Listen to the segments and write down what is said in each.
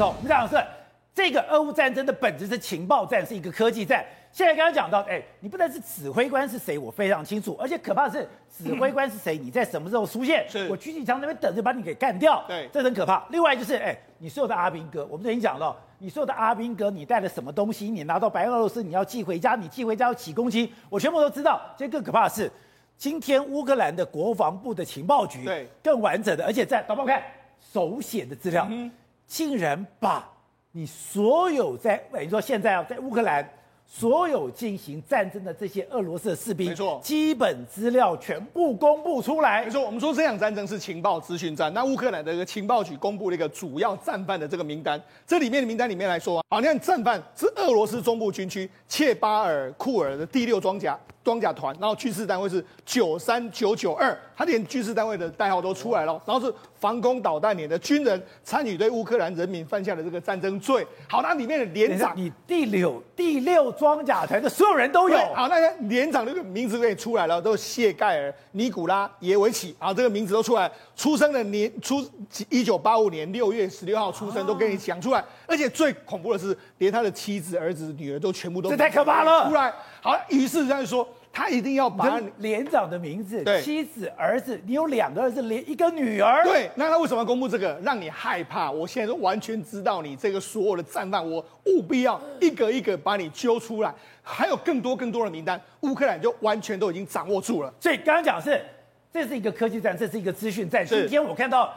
走，我们讲的是这个俄乌战争的本质是情报战，是一个科技战。现在刚刚讲到，哎，你不但是指挥官是谁，我非常清楚，而且可怕的是指挥官是谁，你在什么时候出现，是我狙击枪那边等着把你给干掉，对，这很可怕。另外就是，哎，你所有的阿兵哥，我们已经讲了，你所有的阿兵哥，你带了什么东西，你拿到白俄罗斯，你要寄回家，你寄回家要几公斤，我全部都知道。这更可怕的是，今天乌克兰的国防部的情报局，对，更完整的，而且在导播看手写的资料，嗯、竟然把你所有在，等于说现在啊，在乌克兰。所有进行战争的这些俄罗斯的士兵，没错，基本资料全部公布出来。没错，我们说这场战争是情报资讯战。那乌克兰的一个情报局公布了一个主要战犯的这个名单，这里面的名单里面来说啊，好，你看战犯是俄罗斯中部军区切巴尔库尔的第六装甲装甲团，然后军事单位是九三九九二，他连军事单位的代号都出来了，然后是防空导弹连的军人参与对乌克兰人民犯下的这个战争罪。好，那里面的连长，你第六第六装甲团的所有人都有。好，那个连长这个名字给你出来了，都是谢盖尔尼古拉耶维奇，啊，这个名字都出来，出生的年出一九八五年六月十六号出生，都跟你讲出来。而且最恐怖的是，连他的妻子、儿子、女儿都全部都这太可怕了。出来，好，于是他就说。他一定要把连长的名字、对妻子、儿子，你有两个儿子，连一个女儿。对，那他为什么要公布这个？让你害怕。我现在都完全知道你这个所有的战犯，我务必要一个一个把你揪出来。还有更多更多的名单，乌克兰就完全都已经掌握住了。所以刚刚讲的是，这是一个科技战，这是一个资讯战。今天我看到，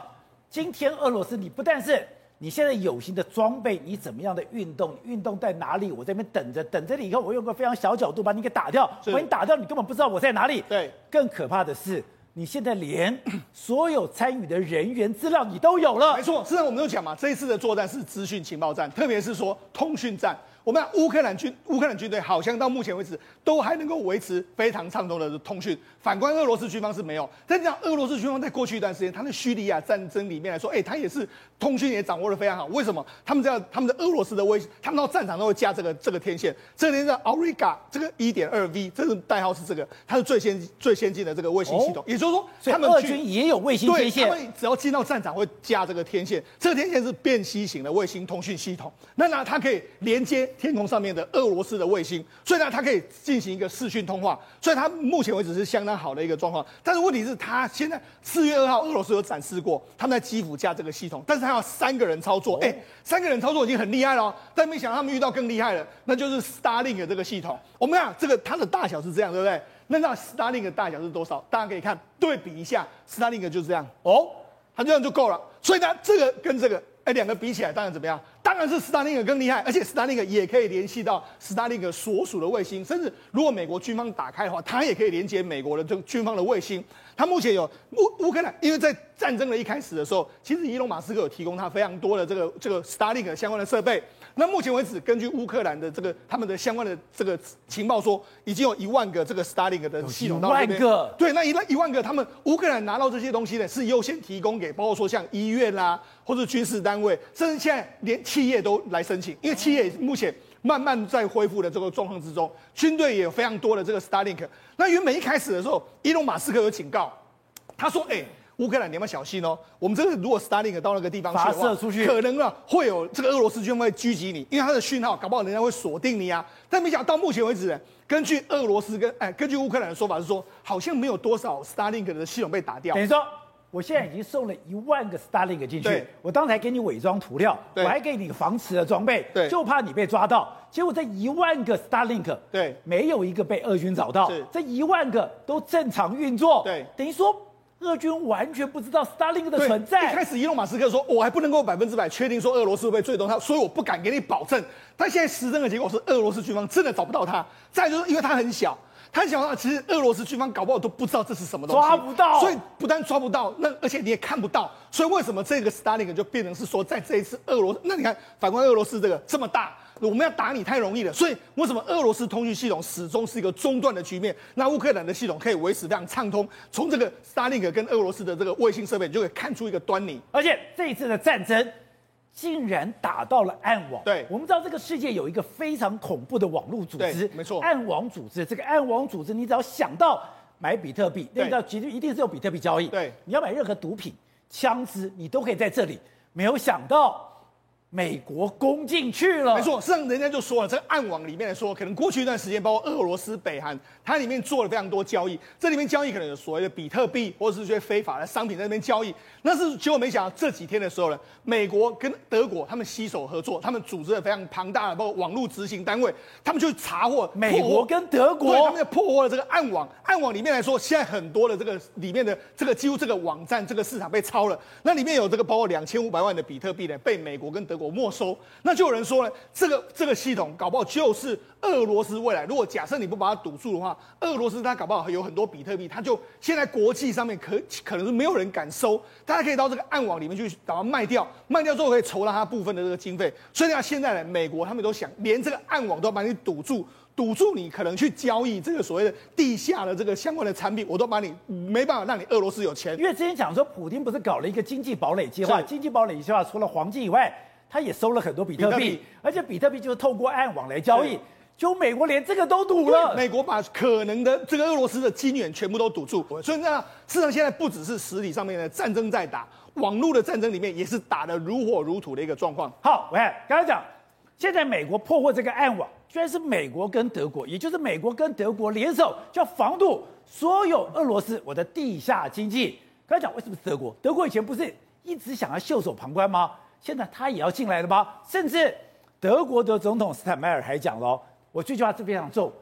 今天俄罗斯你不但是。你现在有形的装备，你怎么样的运动？运动在哪里？我在那边等着，等着你以后，我用个非常小角度把你给打掉。把你打掉，你根本不知道我在哪里。对，更可怕的是，你现在连所有参与的人员资料你都有了。没错，事实上我们都讲嘛，这一次的作战是资讯情报战，特别是说通讯战。我们乌克兰军乌克兰军队好像到目前为止都还能够维持非常畅通的通讯，反观俄罗斯军方是没有。但讲俄罗斯军方在过去一段时间，他的叙利亚战争里面来说，哎，他也是通讯也掌握的非常好。为什么？他们这样，他们的俄罗斯的卫星，他们到战场都会加这个这个天线。这个天线 Auriga 这个一点二 V，这个代号是这个，它是最先最先进的这个卫星系统。哦、也就是说，他们俄军也有卫星天线。对，他们只要进到战场会架这个天线。这个天线是便携型的卫星通讯系统。那那，它可以连接天空上面的。俄罗斯的卫星，所以呢，它可以进行一个视讯通话，所以它目前为止是相当好的一个状况。但是问题是，它现在四月二号，俄罗斯有展示过，他们在基辅架这个系统，但是它要三个人操作，哎、哦欸，三个人操作已经很厉害了，但没想到他们遇到更厉害的，那就是 Starlink 的这个系统。我们看这个它的大小是这样，对不对？那那 Starlink 的大小是多少？大家可以看对比一下，Starlink 就是这样哦，它这样就够了。所以呢，这个跟这个。哎，两个比起来，当然怎么样？当然是斯大林格更厉害，而且斯大林格也可以联系到斯大林格所属的卫星，甚至如果美国军方打开的话，它也可以连接美国的这个军方的卫星。它目前有乌乌克兰，因为在战争的一开始的时候，其实伊隆马斯克有提供他非常多的这个这个斯大林格相关的设备。那目前为止，根据乌克兰的这个他们的相关的这个情报说，已经有一万个这个 Starlink 的系统到那边。一万个。对，那一万一万个，他们乌克兰拿到这些东西呢，是优先提供给，包括说像医院啦、啊，或者军事单位，甚至现在连企业都来申请，因为企业目前慢慢在恢复的这个状况之中，军队也有非常多的这个 Starlink。那原本一开始的时候，伊隆马斯克有警告，他说：“哎。”乌克兰，你要小心哦。我们这个如果 Starlink 到那个地方去的话，发射出去，可能啊会有这个俄罗斯军方会狙击你，因为它的讯号搞不好人家会锁定你啊。但没想到到目前为止，根据俄罗斯跟哎，根据乌克兰的说法是说，好像没有多少 Starlink 的系统被打掉。等于说，我现在已经送了一万个 Starlink 进去，我刚才给你伪装涂料，我还给你防磁的装备，对就怕你被抓到。结果这一万个 Starlink，对，没有一个被俄军找到，这一万个都正常运作，对，等于说。俄军完全不知道 Starlink 的存在。一开始，伊隆马斯克说：“我还不能够百分之百确定说俄罗斯会不会追踪他，所以我不敢给你保证。”但现在实证的结果是，俄罗斯军方真的找不到他。再就是因为他很小，他很小的话，其实俄罗斯军方搞不好都不知道这是什么东西，抓不到。所以不但抓不到，那而且你也看不到。所以为什么这个 Starlink 就变成是说，在这一次俄罗，那你看反观俄罗斯这个这么大。我们要打你太容易了，所以为什么俄罗斯通讯系统始终是一个中断的局面？那乌克兰的系统可以维持非常畅通。从这个 Starlink 跟俄罗斯的这个卫星设备，你就可以看出一个端倪。而且这一次的战争竟然打到了暗网。对，我们知道这个世界有一个非常恐怖的网络组织，没错，暗网组织。这个暗网组织，你只要想到买比特币，那个其实一定是有比特币交易。对，你要买任何毒品、枪支，你都可以在这里。没有想到。美国攻进去了。没错，实际上人家就说了，这个暗网里面来说，可能过去一段时间，包括俄罗斯、北韩，它里面做了非常多交易。这里面交易可能有所谓的比特币，或者是一些非法的商品在那边交易。那是结果没想到这几天的时候呢，美国跟德国他们携手合作，他们组织了非常庞大的包括网络执行单位，他们就查获美国跟德国，对，他们就破获了这个暗网。暗网里面来说，现在很多的这个里面的这个几乎这个网站这个市场被抄了，那里面有这个包括两千五百万的比特币呢，被美国跟德国没收。那就有人说呢，这个这个系统搞不好就是俄罗斯未来。如果假设你不把它堵住的话，俄罗斯它搞不好有很多比特币，它就现在国际上面可可能是没有人敢收，大家可以到这个暗网里面去把它卖掉，卖掉之后可以筹到它部分的这个经费。所以呢，现在呢，美国他们都想连这个暗网都要把你堵住，堵住你可能去交易这个所谓的地下的这个相关的产品，我都把你没办法让你俄罗斯有钱。因为之前讲说，普京不是搞了一个经济堡垒计划，经济堡垒计划除了黄金以外。他也收了很多比特币，而且比特币就是透过暗网来交易，就美国连这个都堵了。美国把可能的这个俄罗斯的金源全部都堵住，所以呢事实上现在不只是实体上面的战争在打，网络的战争里面也是打得如火如荼的一个状况。好，我看刚才讲，现在美国破获这个暗网，居然是美国跟德国，也就是美国跟德国联手，就要防堵所有俄罗斯我的地下经济。刚才讲为什么是德国？德国以前不是一直想要袖手旁观吗？现在他也要进来了吗？甚至德国的总统斯坦迈尔还讲了，我这句话是非常重，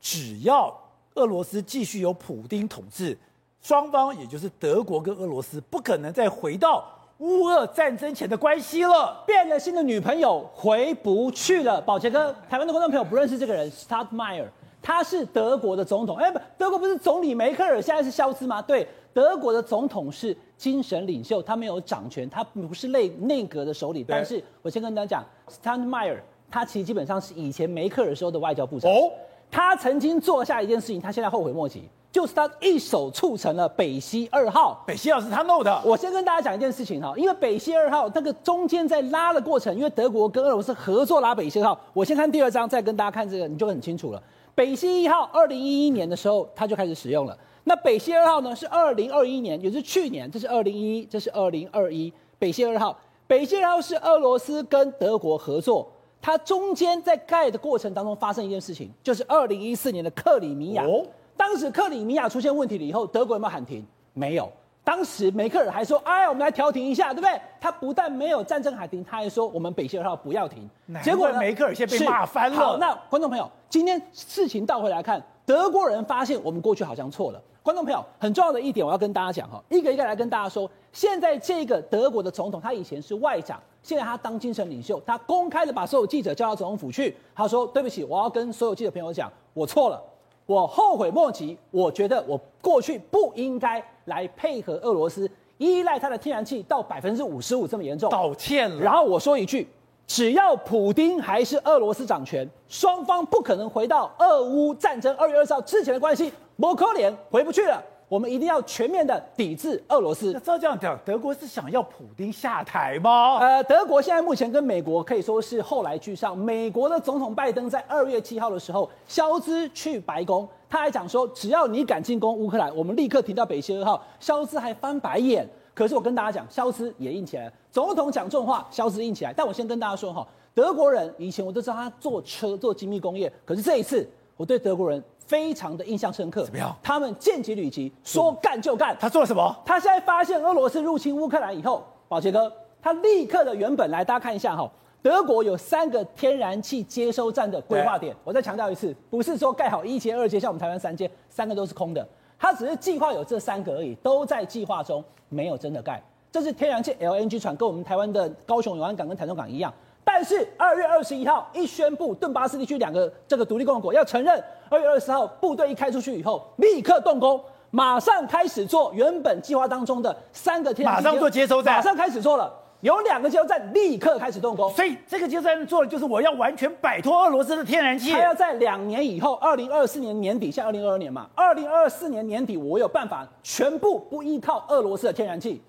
只要俄罗斯继续由普丁统治，双方也就是德国跟俄罗斯不可能再回到乌俄战争前的关系了。变了心的女朋友回不去了。宝杰哥，台湾的观众朋友不认识这个人，斯坦迈尔，他是德国的总统。哎，不，德国不是总理梅克尔，现在是肖兹吗？对。德国的总统是精神领袖，他没有掌权，他不是内内阁的首领。但是我先跟大家讲，Standmeier 他其实基本上是以前梅克尔时候的外交部长。哦，他曾经做下一件事情，他现在后悔莫及，就是他一手促成了北溪二号。北溪二号是他弄的。我先跟大家讲一件事情哈，因为北溪二号那个中间在拉的过程，因为德国跟俄罗斯合作拉北溪二号。我先看第二张，再跟大家看这个，你就很清楚了。北溪一号二零一一年的时候，他就开始使用了。那北溪二号呢？是二零二一年，也是去年，这是二零一一，这是二零二一。北溪二号，北溪二号是俄罗斯跟德国合作，它中间在盖的过程当中发生一件事情，就是二零一四年的克里米亚。哦，当时克里米亚出现问题了以后，德国有没有喊停？没有。当时梅克尔还说：“哎，我们来调停一下，对不对？”他不但没有战争喊停，他还说：“我们北溪二号不要停。”结果梅克尔现在被骂翻了。好，那观众朋友，今天事情倒回来看，德国人发现我们过去好像错了。观众朋友，很重要的一点，我要跟大家讲哈，一个一个来跟大家说。现在这个德国的总统，他以前是外长，现在他当精神领袖，他公开的把所有记者叫到总统府去，他说：“对不起，我要跟所有记者朋友讲，我错了，我后悔莫及，我觉得我过去不应该来配合俄罗斯，依赖他的天然气到百分之五十五这么严重，道歉了。然后我说一句，只要普丁还是俄罗斯掌权，双方不可能回到俄乌战争二月二十号之前的关系。”摩柯连回不去了，我们一定要全面的抵制俄罗斯。那照这样讲，德国是想要普丁下台吗？呃，德国现在目前跟美国可以说是后来居上。美国的总统拜登在二月七号的时候，肖兹去白宫，他还讲说，只要你敢进攻乌克兰，我们立刻停掉北溪二号。肖兹还翻白眼。可是我跟大家讲，消失也硬起来了。总统讲这种话，消失硬起来。但我先跟大家说哈，德国人以前我都知道他做车做精密工业，可是这一次我对德国人。非常的印象深刻。怎么样？他们见机履机，说干就干。他做了什么？他现在发现俄罗斯入侵乌克兰以后，宝杰哥，他立刻的原本来，大家看一下哈，德国有三个天然气接收站的规划点。我再强调一次，不是说盖好一阶、二阶，像我们台湾三阶，三个都是空的。他只是计划有这三个而已，都在计划中，没有真的盖。这是天然气 LNG 船，跟我们台湾的高雄永安港跟台中港一样。但是二月二十一号一宣布，顿巴斯地区两个这个独立共和国要承认。二月二十号部队一开出去以后，立刻动工，马上开始做原本计划当中的三个天然气，马上做接收站，马上开始做了。有两个加油站立刻开始动工，所以这个加油站做的就是我要完全摆脱俄罗斯的天然气。还要在两年以后，二零二四年年底，像二零二二年嘛，二零二四年年底我有办法全部不依靠俄罗斯的天然气。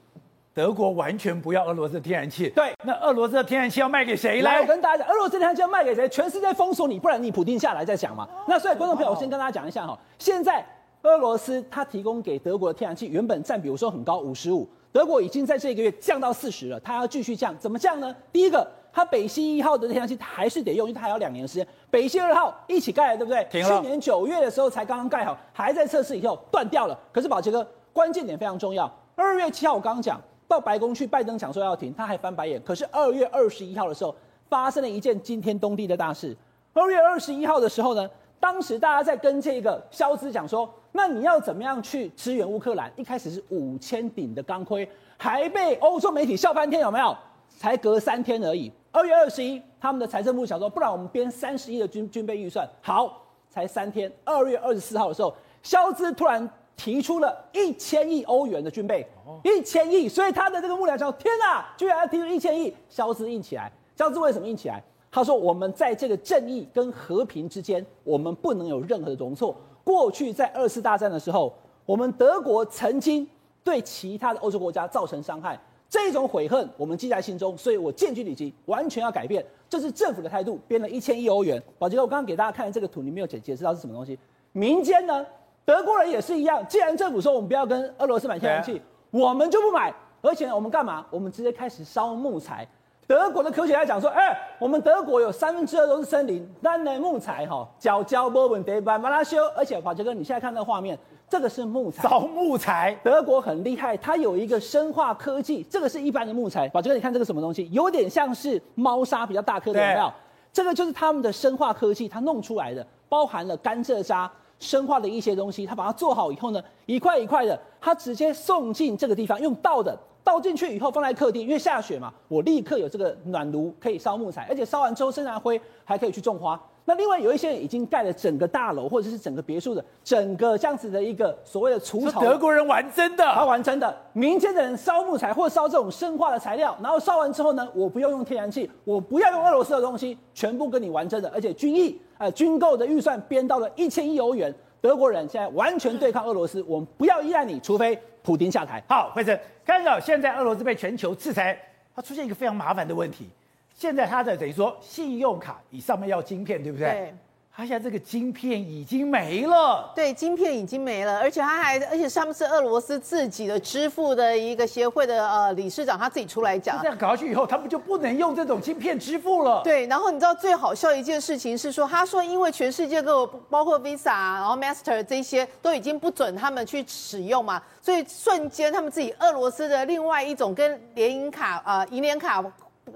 德国完全不要俄罗斯的天然气，对，那俄罗斯的天然气要卖给谁来？来，我跟大家讲，俄罗斯天然气要卖给谁？全世界封锁你，不然你普丁下来再讲嘛。那所以观众朋友，我先跟大家讲一下哈，现在俄罗斯它提供给德国的天然气原本占比如说很高五十五，德国已经在这个月降到四十了，它要继续降，怎么降呢？第一个，它北溪一号的天然气它还是得用，因为它还有两年的时间。北溪二号一起盖了，对不对？去年九月的时候才刚刚盖好，还在测试以后断掉了。可是宝杰哥，关键点非常重要。二月七号我刚刚讲到白宫去，拜登讲说要停，他还翻白眼。可是二月二十一号的时候，发生了一件惊天动地的大事。二月二十一号的时候呢，当时大家在跟这个肖兹讲说，那你要怎么样去支援乌克兰？一开始是五千顶的钢盔，还被欧洲媒体笑翻天，有没有？才隔三天而已。二月二十一，他们的财政部想说，不然我们编三十亿的军军备预算。好，才三天。二月二十四号的时候，肖兹突然提出了一千亿欧元的军备，一千亿。所以他的这个幕僚说，天哪，居然要提出一千亿，肖兹硬起来。肖兹为什么硬起来？他说：“我们在这个正义跟和平之间，我们不能有任何的容错。过去在二次大战的时候，我们德国曾经对其他的欧洲国家造成伤害，这种悔恨我们记在心中。所以我建军理机，完全要改变。这是政府的态度，编了一千亿欧元。宝杰哥，我刚刚给大家看的这个图，你没有解解释到是什么东西？民间呢，德国人也是一样。既然政府说我们不要跟俄罗斯买天然气，我们就不买。而且我们干嘛？我们直接开始烧木材。”德国的科学家讲说：“哎、欸，我们德国有三分之二都是森林，但那木材哈，角胶波纹得把它修。而且，宝杰哥，你现在看那个画面，这个是木材，烧木材。德国很厉害，它有一个生化科技，这个是一般的木材。宝杰哥，你看这个什么东西？有点像是猫砂比较大颗的，有没有？这个就是他们的生化科技，它弄出来的，包含了甘蔗渣、生化的一些东西。它把它做好以后呢，一块一块的，它直接送进这个地方，用倒的。”倒进去以后放在客厅，因为下雪嘛，我立刻有这个暖炉可以烧木材，而且烧完之后生燃灰还可以去种花。那另外有一些已经盖了整个大楼或者是整个别墅的整个这样子的一个所谓的除草。德国人玩真的，他玩真的。民间的人烧木材或烧这种生化的材料，然后烧完之后呢，我不用用天然气，我不要用俄罗斯的东西，全部跟你玩真的，而且军役呃军购的预算编到了一千亿欧元。德国人现在完全对抗俄罗斯，我们不要依赖你，除非。普京下台，好，慧珍看到现在俄罗斯被全球制裁，它出现一个非常麻烦的问题。现在它的等于说信用卡，你上面要晶片，对不对？对。他现在这个晶片已经没了，对，晶片已经没了，而且他还，而且他们是俄罗斯自己的支付的一个协会的呃理事长，他自己出来讲，这样搞下去以后，他们就不能用这种晶片支付了。对，然后你知道最好笑一件事情是说，他说因为全世界各个包括 Visa 然后 Master 这些都已经不准他们去使用嘛，所以瞬间他们自己俄罗斯的另外一种跟联银卡啊银联卡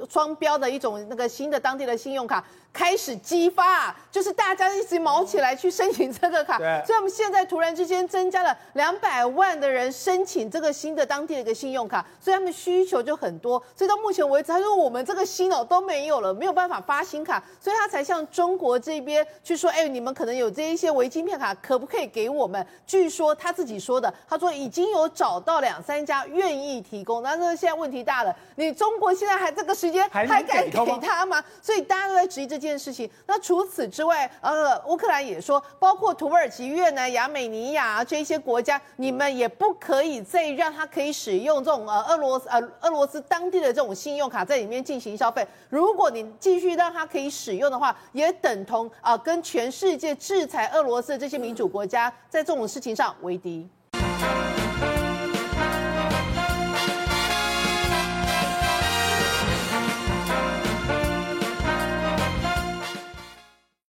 双标的一种那个新的当地的信用卡。开始激发，就是大家一直毛起来去申请这个卡，所以我们现在突然之间增加了两百万的人申请这个新的当地的一个信用卡，所以他们需求就很多。所以到目前为止，他说我们这个新哦都没有了，没有办法发新卡，所以他才向中国这边去说，哎，你们可能有这一些违禁片卡，可不可以给我们？据说他自己说的，他说已经有找到两三家愿意提供，但是现在问题大了，你中国现在还这个时间还敢给他吗？所以大家都在质疑这。件事情，那除此之外，呃，乌克兰也说，包括土耳其、越南、亚美尼亚这些国家，你们也不可以再让他可以使用这种呃俄罗斯呃俄罗斯当地的这种信用卡在里面进行消费。如果你继续让他可以使用的话，也等同啊、呃、跟全世界制裁俄罗斯的这些民主国家在这种事情上为敌。